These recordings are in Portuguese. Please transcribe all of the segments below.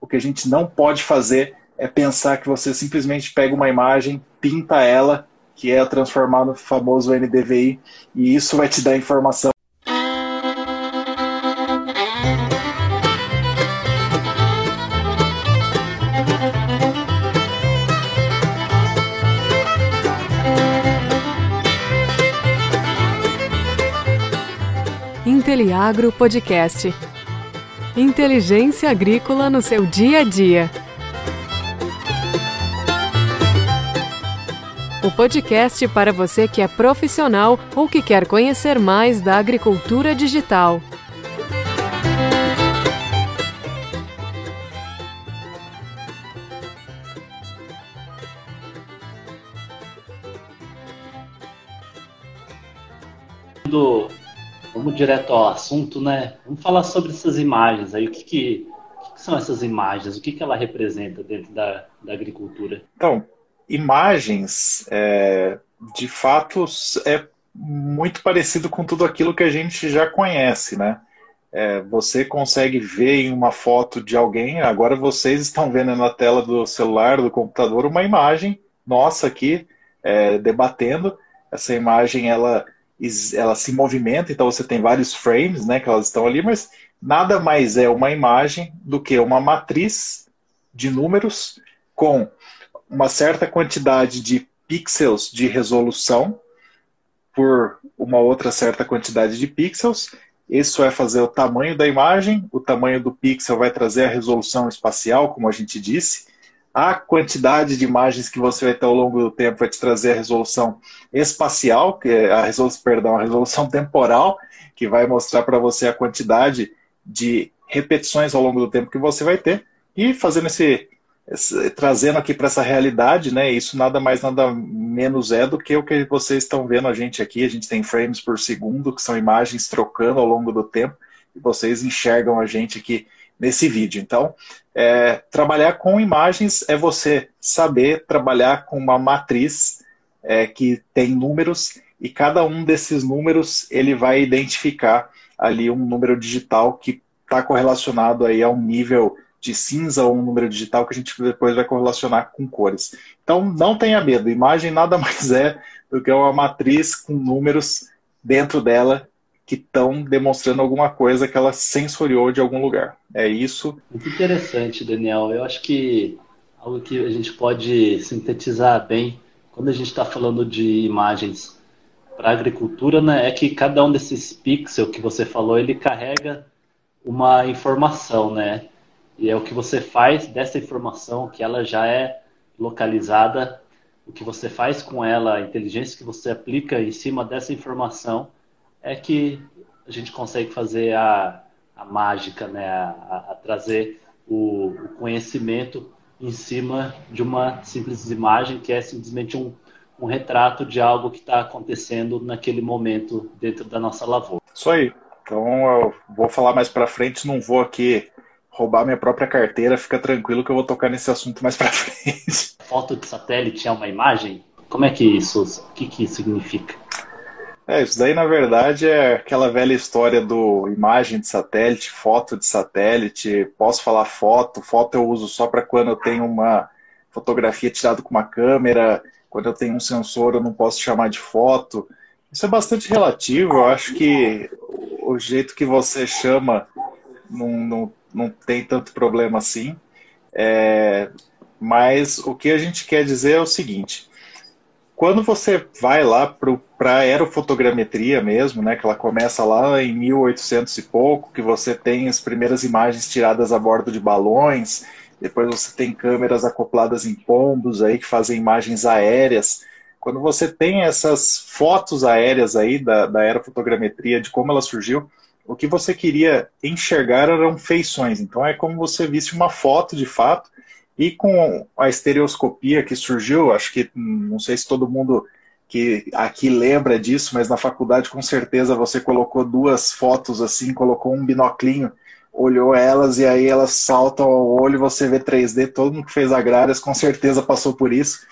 o que a gente não pode fazer é pensar que você simplesmente pega uma imagem, pinta ela, que é transformar no famoso NDVI, e isso vai te dar informação. Inteliagro Podcast. Inteligência agrícola no seu dia a dia. O podcast para você que é profissional ou que quer conhecer mais da agricultura digital. Do vamos direto ao assunto, né? Vamos falar sobre essas imagens aí. O que, que, que são essas imagens? O que, que ela representa dentro da, da agricultura? Então, imagens, é, de fato, é muito parecido com tudo aquilo que a gente já conhece, né? É, você consegue ver em uma foto de alguém, agora vocês estão vendo na tela do celular, do computador, uma imagem nossa aqui, é, debatendo. Essa imagem, ela ela se movimenta, então você tem vários frames, né, que elas estão ali, mas nada mais é uma imagem do que uma matriz de números com uma certa quantidade de pixels de resolução por uma outra certa quantidade de pixels. Isso vai fazer o tamanho da imagem, o tamanho do pixel vai trazer a resolução espacial, como a gente disse, a quantidade de imagens que você vai ter ao longo do tempo vai te trazer a resolução espacial, que é a resolução, perdão, a resolução temporal, que vai mostrar para você a quantidade de repetições ao longo do tempo que você vai ter. E fazendo esse, esse trazendo aqui para essa realidade, né? Isso nada mais nada menos é do que o que vocês estão vendo a gente aqui. A gente tem frames por segundo, que são imagens trocando ao longo do tempo, e vocês enxergam a gente aqui nesse vídeo. Então, é, trabalhar com imagens é você saber trabalhar com uma matriz é, que tem números e cada um desses números ele vai identificar ali um número digital que está correlacionado aí a um nível de cinza ou um número digital que a gente depois vai correlacionar com cores. Então não tenha medo, imagem nada mais é do que uma matriz com números dentro dela que estão demonstrando alguma coisa que ela sensoriou de algum lugar. É isso. Muito interessante, Daniel. Eu acho que algo que a gente pode sintetizar bem quando a gente está falando de imagens para agricultura, né, é que cada um desses pixels que você falou, ele carrega uma informação, né? E é o que você faz dessa informação, que ela já é localizada, o que você faz com ela, a inteligência que você aplica em cima dessa informação, é que a gente consegue fazer a, a mágica, né? a, a trazer o, o, conhecimento em cima de uma simples imagem que é simplesmente um, um retrato de algo que está acontecendo naquele momento dentro da nossa lavoura. Isso aí. Então eu vou falar mais para frente, não vou aqui roubar minha própria carteira, fica tranquilo que eu vou tocar nesse assunto mais para frente. Foto de satélite é uma imagem? Como é que isso, o que, que isso significa? É, isso daí na verdade é aquela velha história do imagem de satélite, foto de satélite. Posso falar foto, foto eu uso só para quando eu tenho uma fotografia tirada com uma câmera, quando eu tenho um sensor eu não posso chamar de foto. Isso é bastante relativo, eu acho que o jeito que você chama não, não, não tem tanto problema assim. É, mas o que a gente quer dizer é o seguinte: quando você vai lá para a aerofotogrametria mesmo, né, que ela começa lá em 1800 e pouco, que você tem as primeiras imagens tiradas a bordo de balões, depois você tem câmeras acopladas em pombos aí que fazem imagens aéreas. Quando você tem essas fotos aéreas aí da, da aerofotogrametria, de como ela surgiu, o que você queria enxergar eram feições. Então é como você visse uma foto de fato, e com a estereoscopia que surgiu, acho que não sei se todo mundo que aqui lembra disso, mas na faculdade com certeza você colocou duas fotos assim, colocou um binoclinho, olhou elas e aí elas saltam ao olho, você vê 3D, todo mundo que fez agrárias com certeza passou por isso.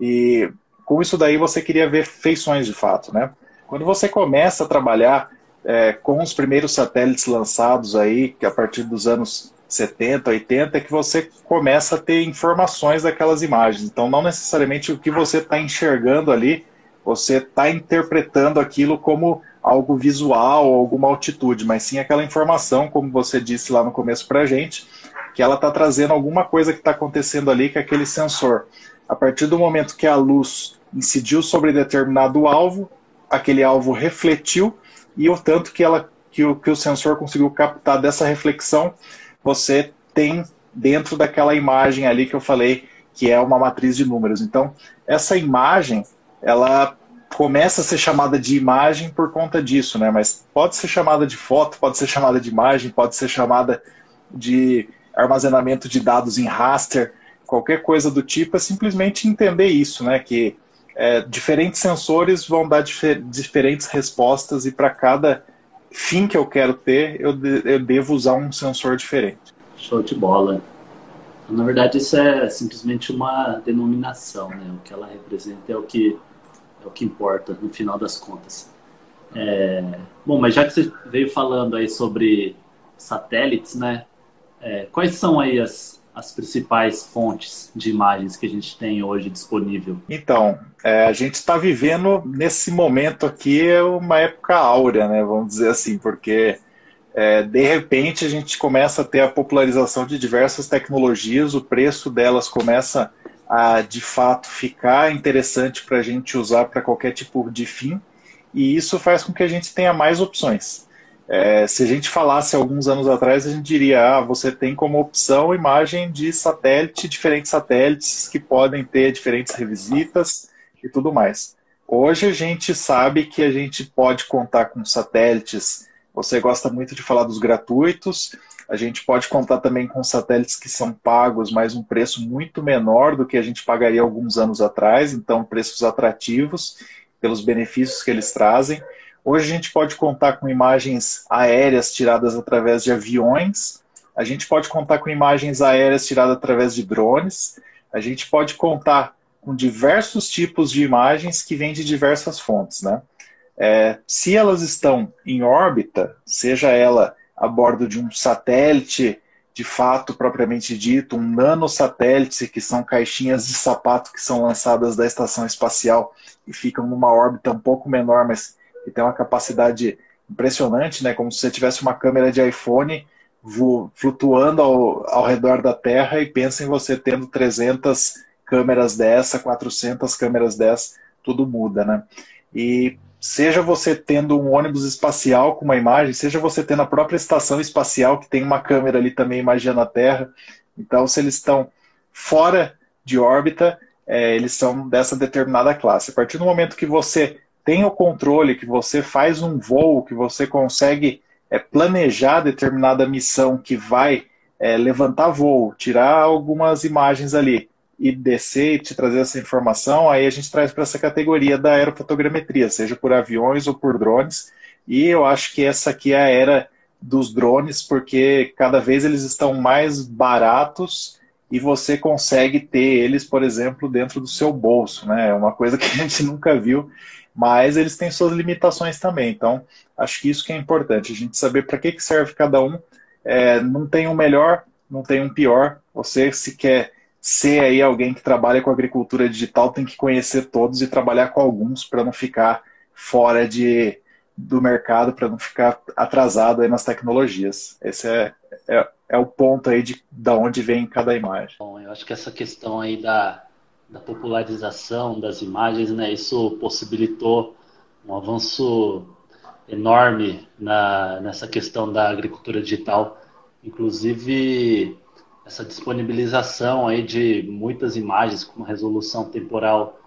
E com isso daí você queria ver feições de fato, né? Quando você começa a trabalhar é, com os primeiros satélites lançados aí, que a partir dos anos 70, 80, é que você começa a ter informações daquelas imagens. Então, não necessariamente o que você está enxergando ali, você está interpretando aquilo como algo visual, alguma altitude, mas sim aquela informação, como você disse lá no começo para a gente, que ela está trazendo alguma coisa que está acontecendo ali com aquele sensor. A partir do momento que a luz incidiu sobre determinado alvo, aquele alvo refletiu e o tanto que, ela, que, o, que o sensor conseguiu captar dessa reflexão, você tem dentro daquela imagem ali que eu falei, que é uma matriz de números. Então, essa imagem, ela começa a ser chamada de imagem por conta disso, né? Mas pode ser chamada de foto, pode ser chamada de imagem, pode ser chamada de armazenamento de dados em raster, qualquer coisa do tipo, é simplesmente entender isso, né? Que é, diferentes sensores vão dar difer diferentes respostas e para cada fim que eu quero ter, eu, de eu devo usar um sensor diferente. Show de bola. Na verdade, isso é simplesmente uma denominação, né? O que ela representa é o que é o que importa no final das contas. É... Bom, mas já que você veio falando aí sobre satélites, né? É, quais são aí as, as principais fontes de imagens que a gente tem hoje disponível? Então, é, a gente está vivendo nesse momento aqui uma época áurea, né? Vamos dizer assim, porque é, de repente a gente começa a ter a popularização de diversas tecnologias, o preço delas começa a de fato ficar interessante para a gente usar para qualquer tipo de fim, e isso faz com que a gente tenha mais opções. É, se a gente falasse alguns anos atrás, a gente diria: ah, você tem como opção imagem de satélite, diferentes satélites que podem ter diferentes revisitas e tudo mais. Hoje a gente sabe que a gente pode contar com satélites. Você gosta muito de falar dos gratuitos. A gente pode contar também com satélites que são pagos, mas um preço muito menor do que a gente pagaria alguns anos atrás, então preços atrativos pelos benefícios que eles trazem. Hoje a gente pode contar com imagens aéreas tiradas através de aviões, a gente pode contar com imagens aéreas tiradas através de drones, a gente pode contar com diversos tipos de imagens que vêm de diversas fontes. Né? É, se elas estão em órbita, seja ela a bordo de um satélite, de fato propriamente dito, um nanosatélite, que são caixinhas de sapato que são lançadas da estação espacial e ficam numa órbita um pouco menor, mas que tem uma capacidade impressionante, né? Como se você tivesse uma câmera de iPhone flutuando ao, ao redor da Terra e pensa em você tendo 300 câmeras dessa, 400 câmeras dessa, tudo muda, né? E seja você tendo um ônibus espacial com uma imagem, seja você tendo a própria estação espacial que tem uma câmera ali também imaginando a Terra, então se eles estão fora de órbita, é, eles são dessa determinada classe. A partir do momento que você tem o controle, que você faz um voo, que você consegue é, planejar determinada missão que vai é, levantar voo, tirar algumas imagens ali e descer e te trazer essa informação, aí a gente traz para essa categoria da aerofotogrametria, seja por aviões ou por drones. E eu acho que essa aqui é a era dos drones, porque cada vez eles estão mais baratos e você consegue ter eles, por exemplo, dentro do seu bolso, né? É uma coisa que a gente nunca viu mas eles têm suas limitações também. Então, acho que isso que é importante, a gente saber para que, que serve cada um. É, não tem um melhor, não tem um pior. Você, se quer ser aí alguém que trabalha com agricultura digital, tem que conhecer todos e trabalhar com alguns para não ficar fora de, do mercado, para não ficar atrasado aí nas tecnologias. Esse é, é, é o ponto aí de da onde vem cada imagem. Bom, eu acho que essa questão aí da da popularização das imagens, né, isso possibilitou um avanço enorme na, nessa questão da agricultura digital, inclusive essa disponibilização aí de muitas imagens com uma resolução temporal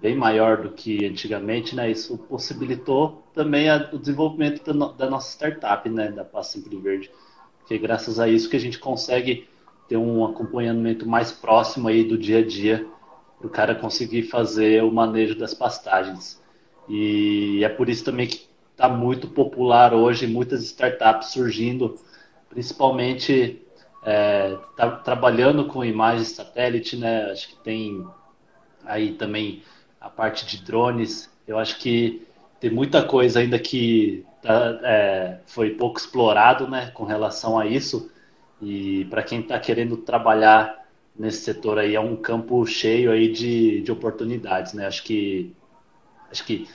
bem maior do que antigamente, né? Isso possibilitou também a, o desenvolvimento da, no, da, nossa startup, né? Da Paz Sempre Verde, porque graças a isso que a gente consegue ter um acompanhamento mais próximo aí do dia a dia o cara conseguir fazer o manejo das pastagens. E é por isso também que está muito popular hoje, muitas startups surgindo, principalmente é, tá, trabalhando com imagens satélite, né? Acho que tem aí também a parte de drones. Eu acho que tem muita coisa ainda que tá, é, foi pouco explorado, né, com relação a isso. E para quem está querendo trabalhar nesse setor aí, é um campo cheio aí de, de oportunidades, né? Acho que, acho que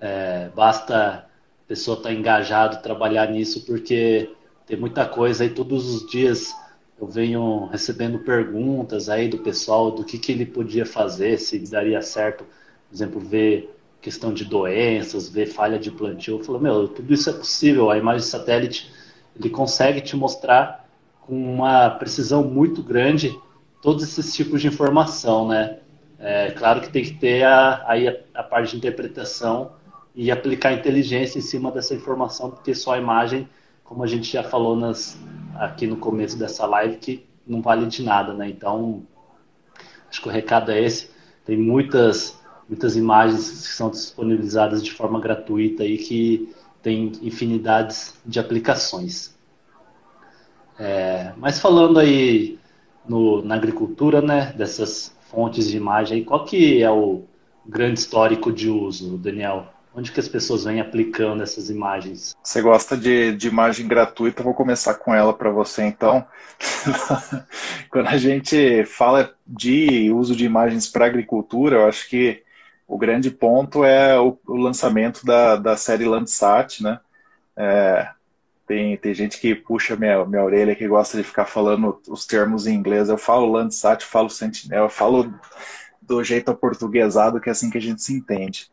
é, basta a pessoa estar tá engajado, trabalhar nisso, porque tem muita coisa aí todos os dias eu venho recebendo perguntas aí do pessoal do que, que ele podia fazer, se daria certo, por exemplo, ver questão de doenças, ver falha de plantio. Eu falo, meu, tudo isso é possível. A imagem satélite ele consegue te mostrar com uma precisão muito grande todos esses tipos de informação, né? É claro que tem que ter a, aí a, a parte de interpretação e aplicar inteligência em cima dessa informação, porque só a imagem, como a gente já falou nas, aqui no começo dessa live, que não vale de nada, né? Então, acho que o recado é esse. Tem muitas, muitas imagens que são disponibilizadas de forma gratuita aí que tem infinidades de aplicações. É, mas falando aí no, na agricultura, né, dessas fontes de imagem, qual que é o grande histórico de uso, Daniel? Onde que as pessoas vêm aplicando essas imagens? Você gosta de, de imagem gratuita? Vou começar com ela para você, então. Quando a gente fala de uso de imagens para agricultura, eu acho que o grande ponto é o, o lançamento da, da série Landsat, né? É, tem, tem gente que puxa minha, minha orelha que gosta de ficar falando os termos em inglês. Eu falo Landsat, eu falo Sentinel, eu falo do jeito aportuguesado, que é assim que a gente se entende.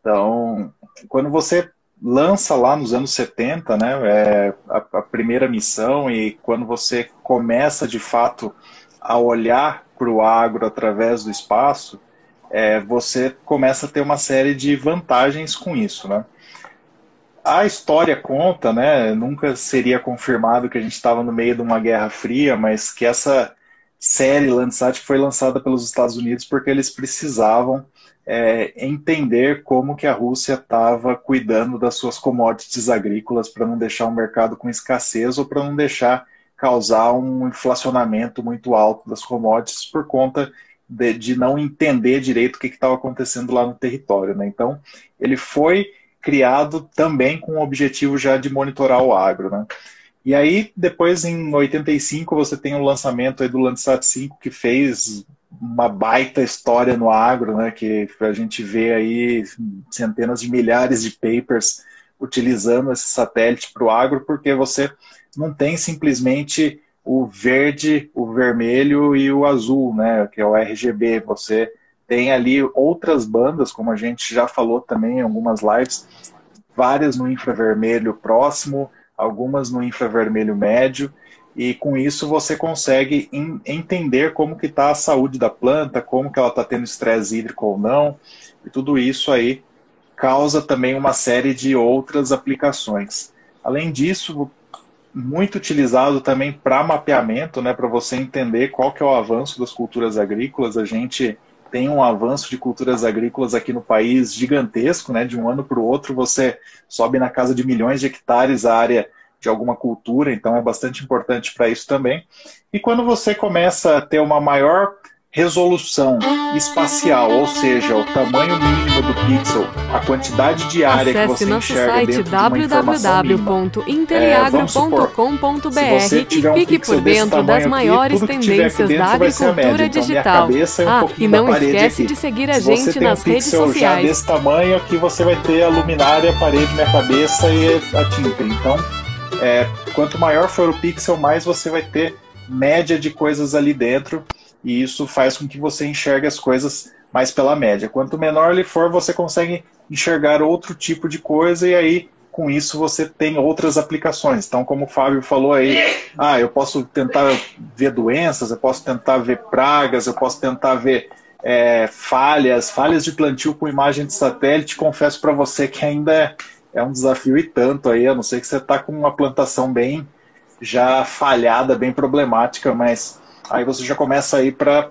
Então, quando você lança lá nos anos 70, né, é a, a primeira missão, e quando você começa de fato a olhar para o agro através do espaço, é, você começa a ter uma série de vantagens com isso, né? A história conta, né? Nunca seria confirmado que a gente estava no meio de uma guerra fria, mas que essa série Landsat foi lançada pelos Estados Unidos porque eles precisavam é, entender como que a Rússia estava cuidando das suas commodities agrícolas para não deixar o mercado com escassez ou para não deixar causar um inflacionamento muito alto das commodities por conta de, de não entender direito o que estava acontecendo lá no território. Né? Então, ele foi criado também com o objetivo já de monitorar o agro. Né? E aí, depois, em 85, você tem o lançamento do Landsat 5, que fez uma baita história no agro, né, que a gente vê aí centenas de milhares de papers utilizando esse satélite para o agro, porque você não tem simplesmente o verde, o vermelho e o azul, né, que é o RGB. Você tem ali outras bandas, como a gente já falou também em algumas lives, várias no infravermelho próximo, algumas no infravermelho médio, e com isso você consegue entender como que está a saúde da planta, como que ela está tendo estresse hídrico ou não, e tudo isso aí causa também uma série de outras aplicações. Além disso, muito utilizado também para mapeamento, né, para você entender qual que é o avanço das culturas agrícolas. A gente tem um avanço de culturas agrícolas aqui no país gigantesco, né, de um ano para o outro você sobe na casa de milhões de hectares a área de alguma cultura, então é bastante importante para isso também. E quando você começa a ter uma maior resolução espacial, ou seja, o tamanho mínimo do pixel, a quantidade de área Acesse que você nosso enxerga site www.interagro.com.br e fique por dentro das maiores aqui, tendências da agricultura então, digital. É um ah, e não esquece aqui. de seguir a gente Se nas um redes sociais. Já desse tamanho aqui você vai ter a luminária, a parede, minha cabeça e a tinta. Então, é, quanto maior for o pixel, mais você vai ter média de coisas ali dentro, e isso faz com que você enxergue as coisas mais pela média. Quanto menor ele for, você consegue enxergar outro tipo de coisa, e aí com isso você tem outras aplicações. Então, como o Fábio falou aí, ah, eu posso tentar ver doenças, eu posso tentar ver pragas, eu posso tentar ver é, falhas, falhas de plantio com imagem de satélite. Confesso para você que ainda é é um desafio e tanto aí, a não ser que você está com uma plantação bem já falhada, bem problemática, mas aí você já começa a ir para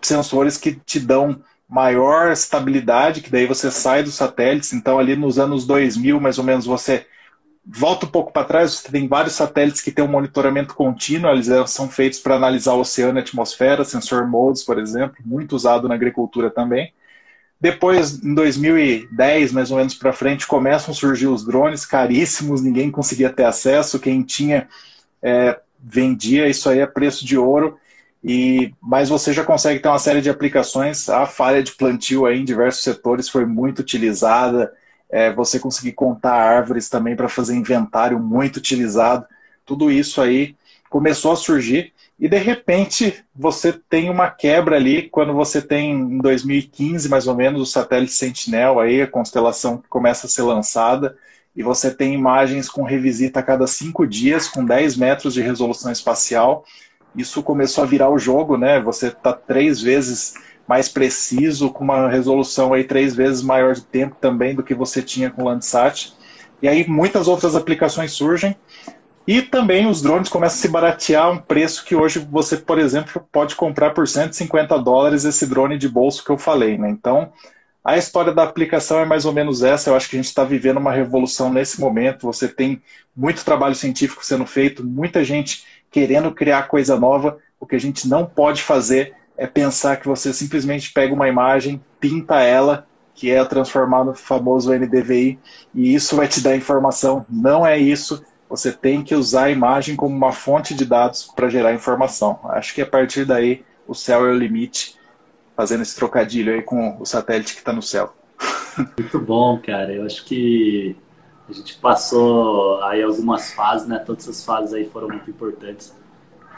sensores que te dão maior estabilidade, que daí você sai dos satélites, então ali nos anos 2000, mais ou menos, você volta um pouco para trás, você tem vários satélites que têm um monitoramento contínuo, eles são feitos para analisar o oceano e a atmosfera, sensor modes, por exemplo, muito usado na agricultura também. Depois, em 2010, mais ou menos para frente, começam a surgir os drones caríssimos, ninguém conseguia ter acesso. Quem tinha é, vendia isso aí a preço de ouro. E, mas você já consegue ter uma série de aplicações. A falha de plantio aí em diversos setores foi muito utilizada. É, você conseguir contar árvores também para fazer inventário muito utilizado. Tudo isso aí começou a surgir e de repente você tem uma quebra ali quando você tem em 2015 mais ou menos o satélite Sentinel aí a constelação que começa a ser lançada e você tem imagens com revisita a cada cinco dias com 10 metros de resolução espacial isso começou a virar o jogo né você está três vezes mais preciso com uma resolução aí três vezes maior de tempo também do que você tinha com o Landsat e aí muitas outras aplicações surgem e também os drones começam a se baratear um preço que hoje você, por exemplo, pode comprar por 150 dólares esse drone de bolso que eu falei. Né? Então, a história da aplicação é mais ou menos essa. Eu acho que a gente está vivendo uma revolução nesse momento. Você tem muito trabalho científico sendo feito, muita gente querendo criar coisa nova. O que a gente não pode fazer é pensar que você simplesmente pega uma imagem, pinta ela, que é transformar no famoso NDVI, e isso vai te dar informação. Não é isso você tem que usar a imagem como uma fonte de dados para gerar informação. Acho que a partir daí o céu é o limite, fazendo esse trocadilho aí com o satélite que está no céu. Muito bom, cara. Eu acho que a gente passou aí algumas fases, né? Todas as fases aí foram muito importantes.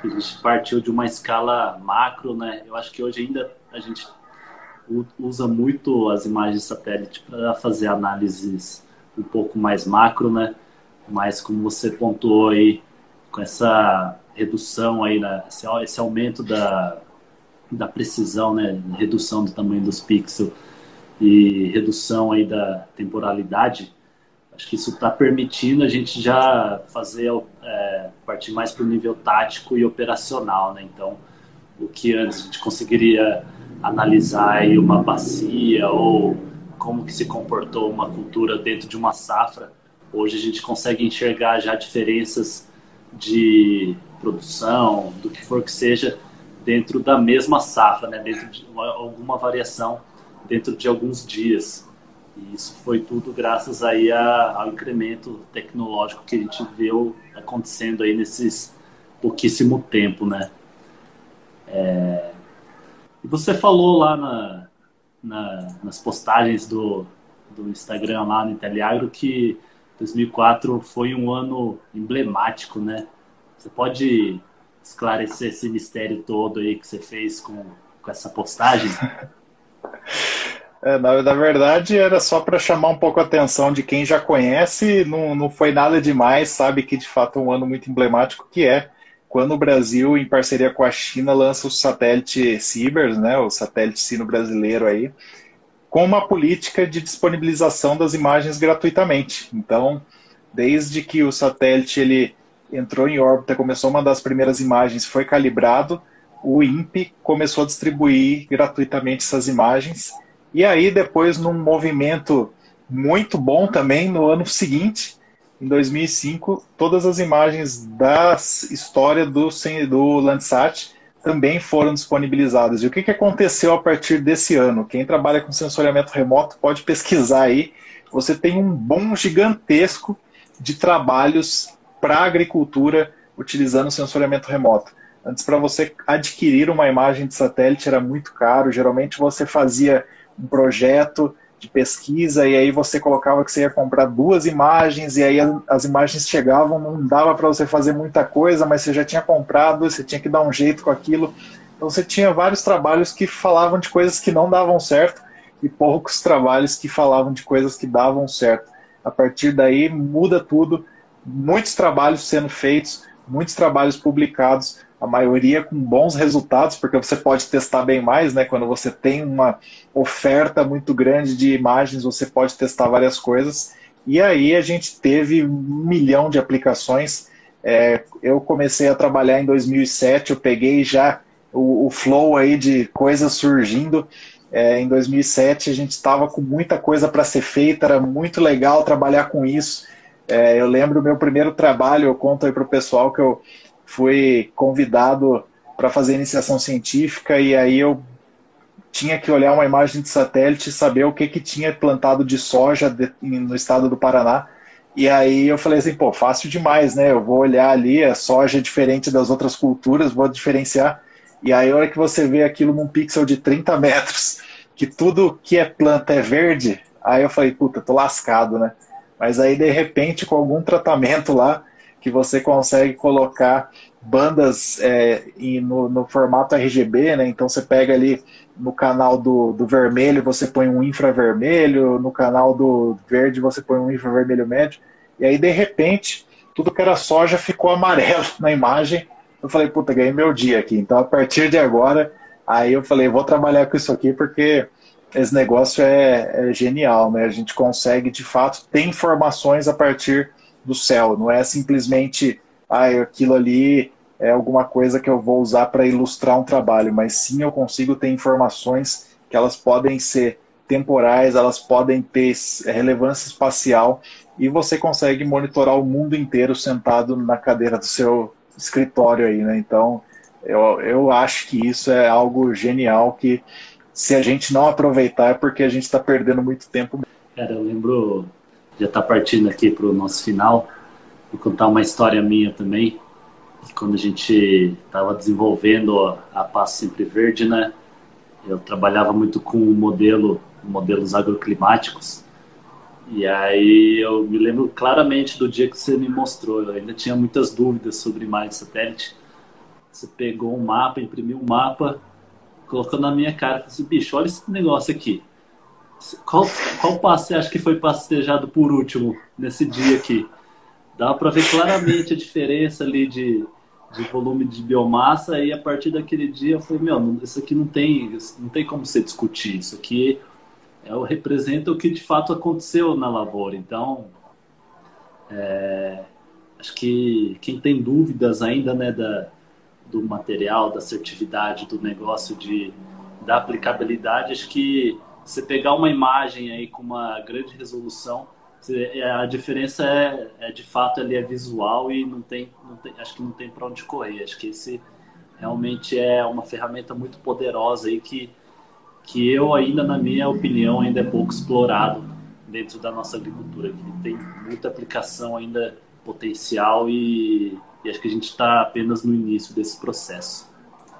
A gente partiu de uma escala macro, né? Eu acho que hoje ainda a gente usa muito as imagens satélite para fazer análises um pouco mais macro, né? mas como você pontuou aí, com essa redução aí, né, esse, esse aumento da, da precisão, né, redução do tamanho dos pixels e redução aí da temporalidade, acho que isso está permitindo a gente já fazer é, partir mais para o nível tático e operacional, né? Então, o que antes a gente conseguiria analisar aí uma bacia ou como que se comportou uma cultura dentro de uma safra, Hoje a gente consegue enxergar já diferenças de produção, do que for que seja, dentro da mesma safra, né? dentro de uma, alguma variação dentro de alguns dias. E isso foi tudo graças aí a, ao incremento tecnológico que a gente viu acontecendo aí nesses pouquíssimo tempo, né? É... E você falou lá na, na, nas postagens do, do Instagram lá no Inteliagro que 2004 foi um ano emblemático, né? Você pode esclarecer esse mistério todo aí que você fez com, com essa postagem? É, na, na, verdade, era só para chamar um pouco a atenção de quem já conhece, não, não foi nada demais, sabe que de fato é um ano muito emblemático, que é quando o Brasil, em parceria com a China, lança o satélite Cibers, né, o satélite sino brasileiro aí, com uma política de disponibilização das imagens gratuitamente. Então, desde que o satélite ele entrou em órbita, começou a mandar as primeiras imagens, foi calibrado, o INPE começou a distribuir gratuitamente essas imagens. E aí, depois, num movimento muito bom também, no ano seguinte, em 2005, todas as imagens da história do, do Landsat também foram disponibilizadas. E o que, que aconteceu a partir desse ano? Quem trabalha com sensoriamento remoto pode pesquisar aí. Você tem um bom gigantesco de trabalhos para a agricultura utilizando sensoriamento remoto. Antes, para você adquirir uma imagem de satélite era muito caro. Geralmente você fazia um projeto de pesquisa, e aí você colocava que você ia comprar duas imagens, e aí as imagens chegavam, não dava para você fazer muita coisa, mas você já tinha comprado, você tinha que dar um jeito com aquilo. Então você tinha vários trabalhos que falavam de coisas que não davam certo, e poucos trabalhos que falavam de coisas que davam certo. A partir daí muda tudo, muitos trabalhos sendo feitos, muitos trabalhos publicados, a maioria com bons resultados, porque você pode testar bem mais, né? Quando você tem uma oferta muito grande de imagens, você pode testar várias coisas. E aí a gente teve um milhão de aplicações. É, eu comecei a trabalhar em 2007, eu peguei já o, o flow aí de coisas surgindo. É, em 2007 a gente estava com muita coisa para ser feita, era muito legal trabalhar com isso. É, eu lembro o meu primeiro trabalho, eu conto aí para o pessoal que eu fui convidado para fazer iniciação científica e aí eu tinha que olhar uma imagem de satélite e saber o que, que tinha plantado de soja no estado do Paraná. E aí eu falei assim, pô, fácil demais, né? Eu vou olhar ali, a soja é diferente das outras culturas, vou diferenciar. E aí a hora que você vê aquilo num pixel de 30 metros, que tudo que é planta é verde, aí eu falei, puta, tô lascado, né? Mas aí de repente com algum tratamento lá, que você consegue colocar bandas é, no, no, formato RGB, né? Então você pega ali no canal do, do vermelho, você põe um infravermelho, no canal do verde você põe um infravermelho médio, e aí de repente tudo que era soja ficou amarelo na imagem. Eu falei, puta, ganhei meu dia aqui. Então a partir de agora, aí eu falei, vou trabalhar com isso aqui porque esse negócio é, é genial, né? A gente consegue de fato ter informações a partir do céu, não é simplesmente ah, aquilo ali é alguma coisa que eu vou usar para ilustrar um trabalho, mas sim eu consigo ter informações que elas podem ser temporais, elas podem ter relevância espacial e você consegue monitorar o mundo inteiro sentado na cadeira do seu escritório aí, né? Então, eu, eu acho que isso é algo genial que se a gente não aproveitar é porque a gente está perdendo muito tempo. Cara, eu lembro, já está partindo aqui para o nosso final, vou contar uma história minha também quando a gente estava desenvolvendo a Passo Sempre Verde, né, eu trabalhava muito com o modelo, modelos agroclimáticos. E aí eu me lembro claramente do dia que você me mostrou. Eu ainda tinha muitas dúvidas sobre imagem satélite. Você pegou um mapa, imprimiu um mapa, colocou na minha cara falou assim, bicho, olha esse negócio aqui. Qual, qual passo você acha que foi passejado por último nesse dia aqui? Dá para ver claramente a diferença ali de de volume de biomassa e a partir daquele dia eu falei, meu, isso aqui não tem, não tem como você discutir, isso aqui é, representa o que de fato aconteceu na lavoura. Então, é, acho que quem tem dúvidas ainda né, da, do material, da assertividade do negócio, de, da aplicabilidade, acho que você pegar uma imagem aí com uma grande resolução é, a diferença é, é, de fato ali é visual e não tem, não tem acho que não tem para onde correr. Acho que esse realmente é uma ferramenta muito poderosa aí que que eu ainda na minha opinião ainda é pouco explorado dentro da nossa agricultura que tem muita aplicação ainda potencial e, e acho que a gente está apenas no início desse processo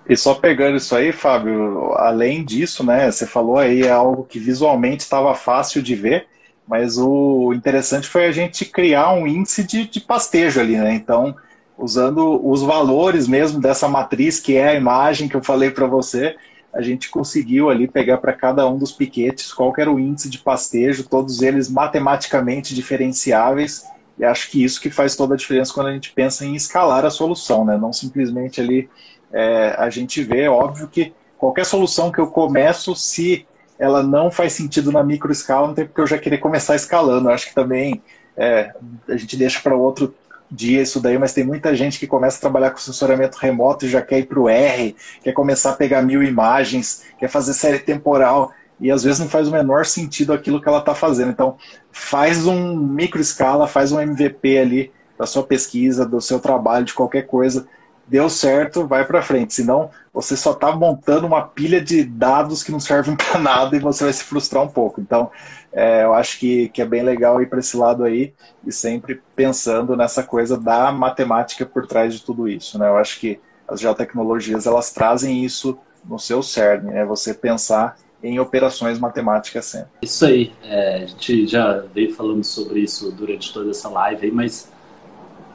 e só pegando isso aí, Fábio, além disso, né, você falou aí é algo que visualmente estava fácil de ver, mas o interessante foi a gente criar um índice de, de pastejo ali, né? Então, usando os valores mesmo dessa matriz, que é a imagem que eu falei para você, a gente conseguiu ali pegar para cada um dos piquetes qual era o índice de pastejo, todos eles matematicamente diferenciáveis, e acho que isso que faz toda a diferença quando a gente pensa em escalar a solução, né? Não simplesmente ali é, a gente vê, óbvio que qualquer solução que eu começo, se ela não faz sentido na micro escala, não tem porque eu já querer começar escalando. Eu acho que também é, a gente deixa para outro dia isso daí, mas tem muita gente que começa a trabalhar com sensoramento remoto e já quer ir para o R, quer começar a pegar mil imagens, quer fazer série temporal e às vezes não faz o menor sentido aquilo que ela está fazendo. Então, faz um micro escala, faz um MVP ali da sua pesquisa, do seu trabalho, de qualquer coisa, deu certo, vai para frente. Senão, você só está montando uma pilha de dados que não servem para nada e você vai se frustrar um pouco. Então, é, eu acho que, que é bem legal ir para esse lado aí e sempre pensando nessa coisa da matemática por trás de tudo isso. Né? Eu acho que as geotecnologias elas trazem isso no seu cerne, né? você pensar em operações matemáticas sempre. Isso aí, é, a gente já veio falando sobre isso durante toda essa live aí, mas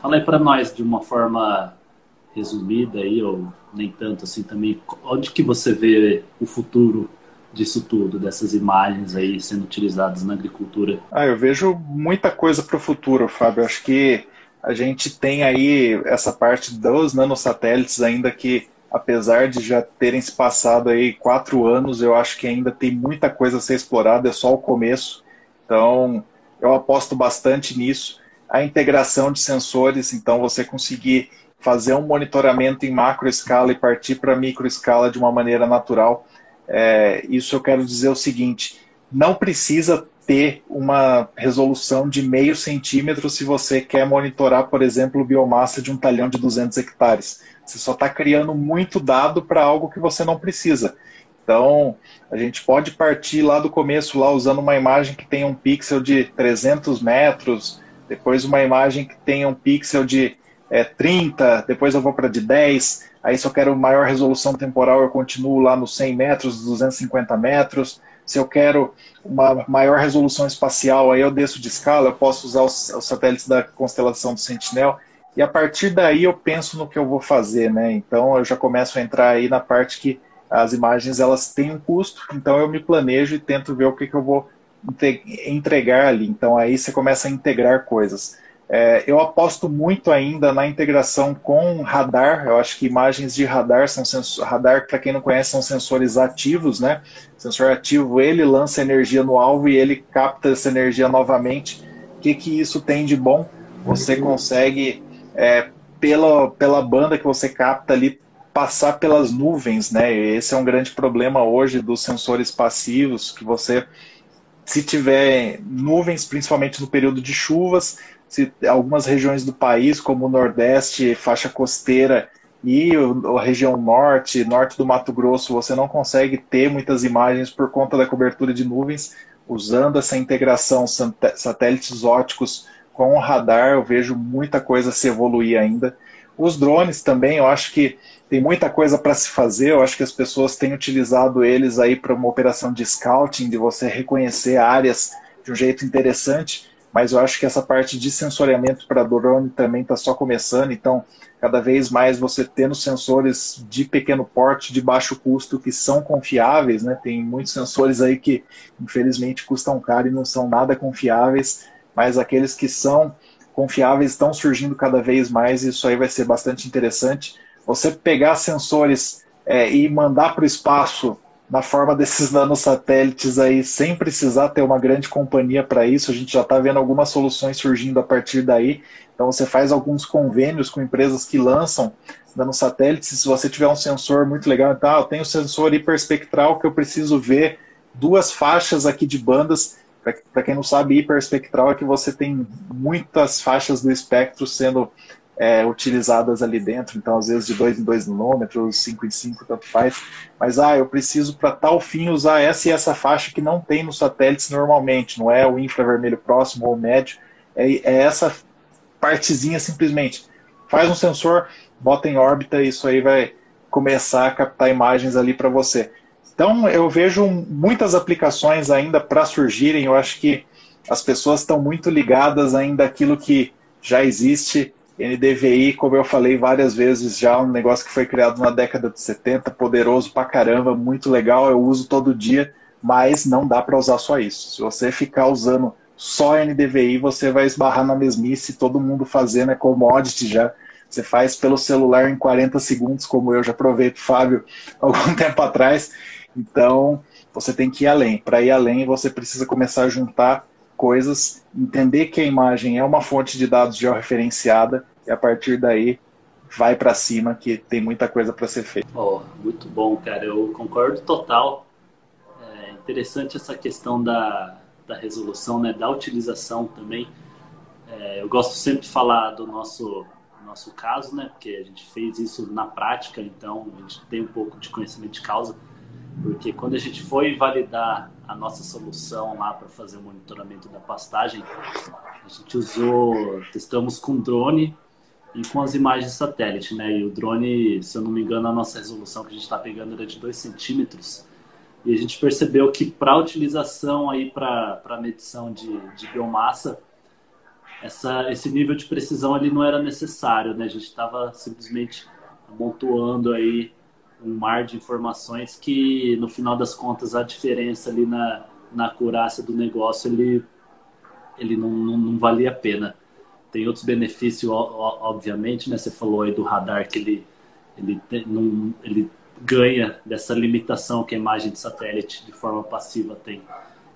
fala aí para nós de uma forma resumida aí, ou nem tanto assim também, onde que você vê o futuro disso tudo, dessas imagens aí sendo utilizadas na agricultura? Ah, eu vejo muita coisa para o futuro, Fábio. Acho que a gente tem aí essa parte dos nanosatélites ainda que, apesar de já terem se passado aí quatro anos, eu acho que ainda tem muita coisa a ser explorada, é só o começo. Então, eu aposto bastante nisso. A integração de sensores, então você conseguir fazer um monitoramento em macro escala e partir para micro escala de uma maneira natural. É, isso eu quero dizer o seguinte: não precisa ter uma resolução de meio centímetro se você quer monitorar, por exemplo, biomassa de um talhão de 200 hectares. Você só está criando muito dado para algo que você não precisa. Então, a gente pode partir lá do começo, lá usando uma imagem que tem um pixel de 300 metros, depois uma imagem que tenha um pixel de é, 30, depois eu vou para de 10, aí se eu quero maior resolução temporal eu continuo lá nos 100 metros, 250 metros, se eu quero uma maior resolução espacial, aí eu desço de escala, eu posso usar os, os satélites da constelação do Sentinel, e a partir daí eu penso no que eu vou fazer, né? Então eu já começo a entrar aí na parte que as imagens elas têm um custo, então eu me planejo e tento ver o que, que eu vou entregar ali. Então aí você começa a integrar coisas. É, eu aposto muito ainda na integração com radar. Eu acho que imagens de radar são sensor, radar, para quem não conhece, são sensores ativos, né? O sensor ativo ele lança energia no alvo e ele capta essa energia novamente. O que, que isso tem de bom? Você consegue é, pela, pela banda que você capta ali passar pelas nuvens, né? Esse é um grande problema hoje dos sensores passivos, que você, se tiver nuvens, principalmente no período de chuvas, se algumas regiões do país, como o Nordeste, faixa costeira e a região norte, norte do Mato Grosso, você não consegue ter muitas imagens por conta da cobertura de nuvens, usando essa integração satélites óticos com o radar, eu vejo muita coisa se evoluir ainda. Os drones também, eu acho que tem muita coisa para se fazer. Eu acho que as pessoas têm utilizado eles aí para uma operação de scouting, de você reconhecer áreas de um jeito interessante. Mas eu acho que essa parte de sensoriamento para drone também está só começando. Então, cada vez mais você tendo sensores de pequeno porte, de baixo custo, que são confiáveis, né? Tem muitos sensores aí que, infelizmente, custam caro e não são nada confiáveis mas aqueles que são confiáveis estão surgindo cada vez mais e isso aí vai ser bastante interessante. Você pegar sensores é, e mandar para o espaço na forma desses nanosatélites aí, sem precisar ter uma grande companhia para isso, a gente já está vendo algumas soluções surgindo a partir daí. Então você faz alguns convênios com empresas que lançam nanosatélites. Se você tiver um sensor muito legal, então, eu tenho um sensor hiperespectral que eu preciso ver duas faixas aqui de bandas para quem não sabe, hiperespectral é que você tem muitas faixas do espectro sendo é, utilizadas ali dentro, então às vezes de 2 em 2 nanômetros, 5 em 5, tanto faz. Mas ah, eu preciso para tal fim usar essa e essa faixa que não tem nos satélites normalmente, não é o infravermelho próximo ou médio, é, é essa partezinha simplesmente. Faz um sensor, bota em órbita e isso aí vai começar a captar imagens ali para você. Então, eu vejo muitas aplicações ainda para surgirem. Eu acho que as pessoas estão muito ligadas ainda àquilo que já existe. NDVI, como eu falei várias vezes já, um negócio que foi criado na década de 70, poderoso pra caramba, muito legal, eu uso todo dia, mas não dá para usar só isso. Se você ficar usando só NDVI, você vai esbarrar na mesmice, todo mundo fazendo, é commodity já. Você faz pelo celular em 40 segundos, como eu já provei para Fábio algum tempo atrás. Então, você tem que ir além. Para ir além, você precisa começar a juntar coisas, entender que a imagem é uma fonte de dados georreferenciada e a partir daí vai para cima que tem muita coisa para ser feita. Oh, muito bom, cara. Eu concordo total. É interessante essa questão da, da resolução, né, da utilização também. É, eu gosto sempre de falar do nosso nosso caso, né, porque a gente fez isso na prática, então a gente tem um pouco de conhecimento de causa porque quando a gente foi validar a nossa solução lá para fazer o monitoramento da pastagem, a gente usou, testamos com drone e com as imagens satélite, né? E o drone, se eu não me engano, a nossa resolução que a gente está pegando era de 2 centímetros. E a gente percebeu que para utilização aí para medição de, de biomassa, essa, esse nível de precisão ali não era necessário, né? A gente estava simplesmente amontoando aí um mar de informações que, no final das contas, a diferença ali na, na acurácia do negócio, ele, ele não, não, não valia a pena. Tem outros benefícios, obviamente, né? Você falou aí do radar que ele, ele, não, ele ganha dessa limitação que a imagem de satélite de forma passiva tem,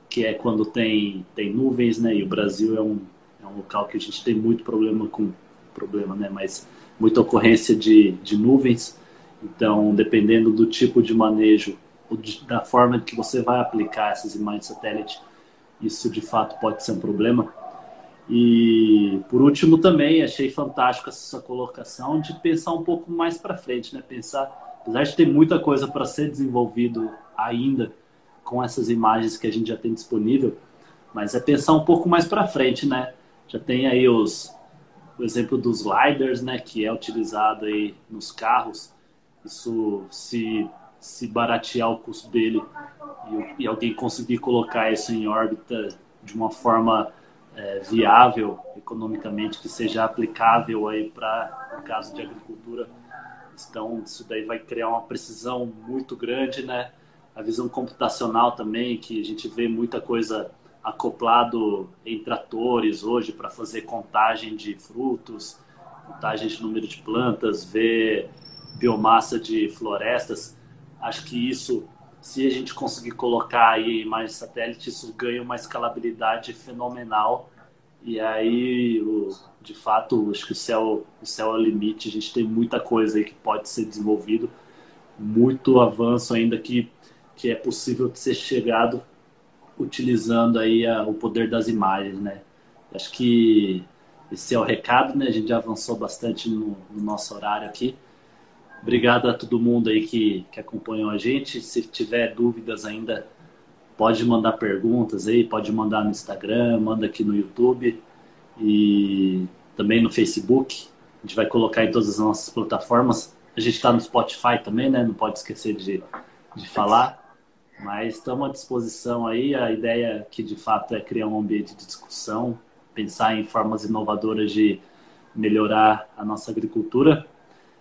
que é quando tem, tem nuvens, né? E o Brasil é um, é um local que a gente tem muito problema com problema, né? Mas muita ocorrência de, de nuvens. Então, dependendo do tipo de manejo, da forma que você vai aplicar essas imagens satélite, isso de fato pode ser um problema. E por último também achei fantástico essa sua colocação de pensar um pouco mais para frente, né? Pensar, apesar de ter muita coisa para ser desenvolvido ainda com essas imagens que a gente já tem disponível, mas é pensar um pouco mais para frente, né? Já tem aí os, o exemplo dos lidars, né, que é utilizado aí nos carros. Isso se, se baratear o custo dele e, e alguém conseguir colocar isso em órbita de uma forma é, viável economicamente, que seja aplicável aí para o caso de agricultura. Então, isso daí vai criar uma precisão muito grande, né? A visão computacional também, que a gente vê muita coisa acoplado em tratores hoje para fazer contagem de frutos, contagem de número de plantas, ver biomassa de florestas. Acho que isso, se a gente conseguir colocar aí imagens satélite, isso ganha uma escalabilidade fenomenal. E aí, o, de fato, acho que o céu, o céu é o limite. A gente tem muita coisa aí que pode ser desenvolvido, muito avanço ainda que, que é possível de ser chegado utilizando aí a, o poder das imagens, né? Acho que esse é o recado, né? A gente já avançou bastante no, no nosso horário aqui. Obrigado a todo mundo aí que, que acompanhou a gente. Se tiver dúvidas ainda, pode mandar perguntas aí, pode mandar no Instagram, manda aqui no YouTube e também no Facebook. A gente vai colocar em todas as nossas plataformas. A gente está no Spotify também, né? Não pode esquecer de, de falar. Mas estamos à disposição aí. A ideia aqui, de fato, é criar um ambiente de discussão, pensar em formas inovadoras de melhorar a nossa agricultura.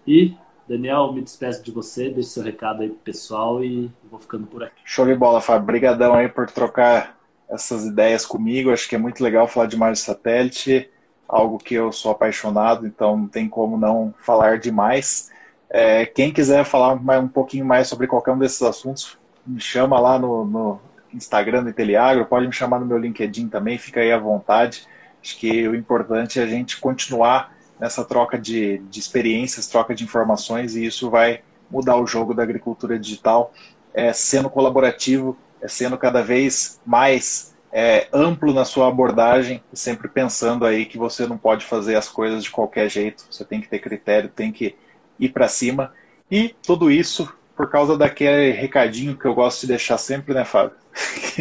E, Daniel, me despeço de você, deixe seu recado aí pro pessoal e vou ficando por aqui. Show de bola, Fábio. Obrigadão aí por trocar essas ideias comigo. Acho que é muito legal falar de imagem satélite, algo que eu sou apaixonado, então não tem como não falar demais. É, quem quiser falar um pouquinho mais sobre qualquer um desses assuntos, me chama lá no, no Instagram do Inteliagro, pode me chamar no meu LinkedIn também, fica aí à vontade. Acho que o importante é a gente continuar nessa troca de, de experiências, troca de informações, e isso vai mudar o jogo da agricultura digital, é, sendo colaborativo, é sendo cada vez mais é, amplo na sua abordagem, sempre pensando aí que você não pode fazer as coisas de qualquer jeito, você tem que ter critério, tem que ir para cima. E tudo isso por causa daquele recadinho que eu gosto de deixar sempre, né, Fábio?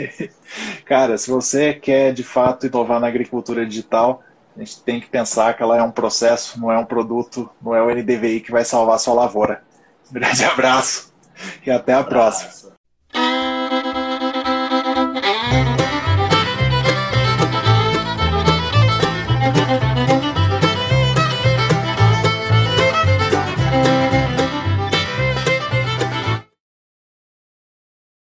Cara, se você quer de fato inovar na agricultura digital, a gente tem que pensar que ela é um processo, não é um produto, não é o NDVI que vai salvar a sua lavoura. Um grande abraço e até a próxima.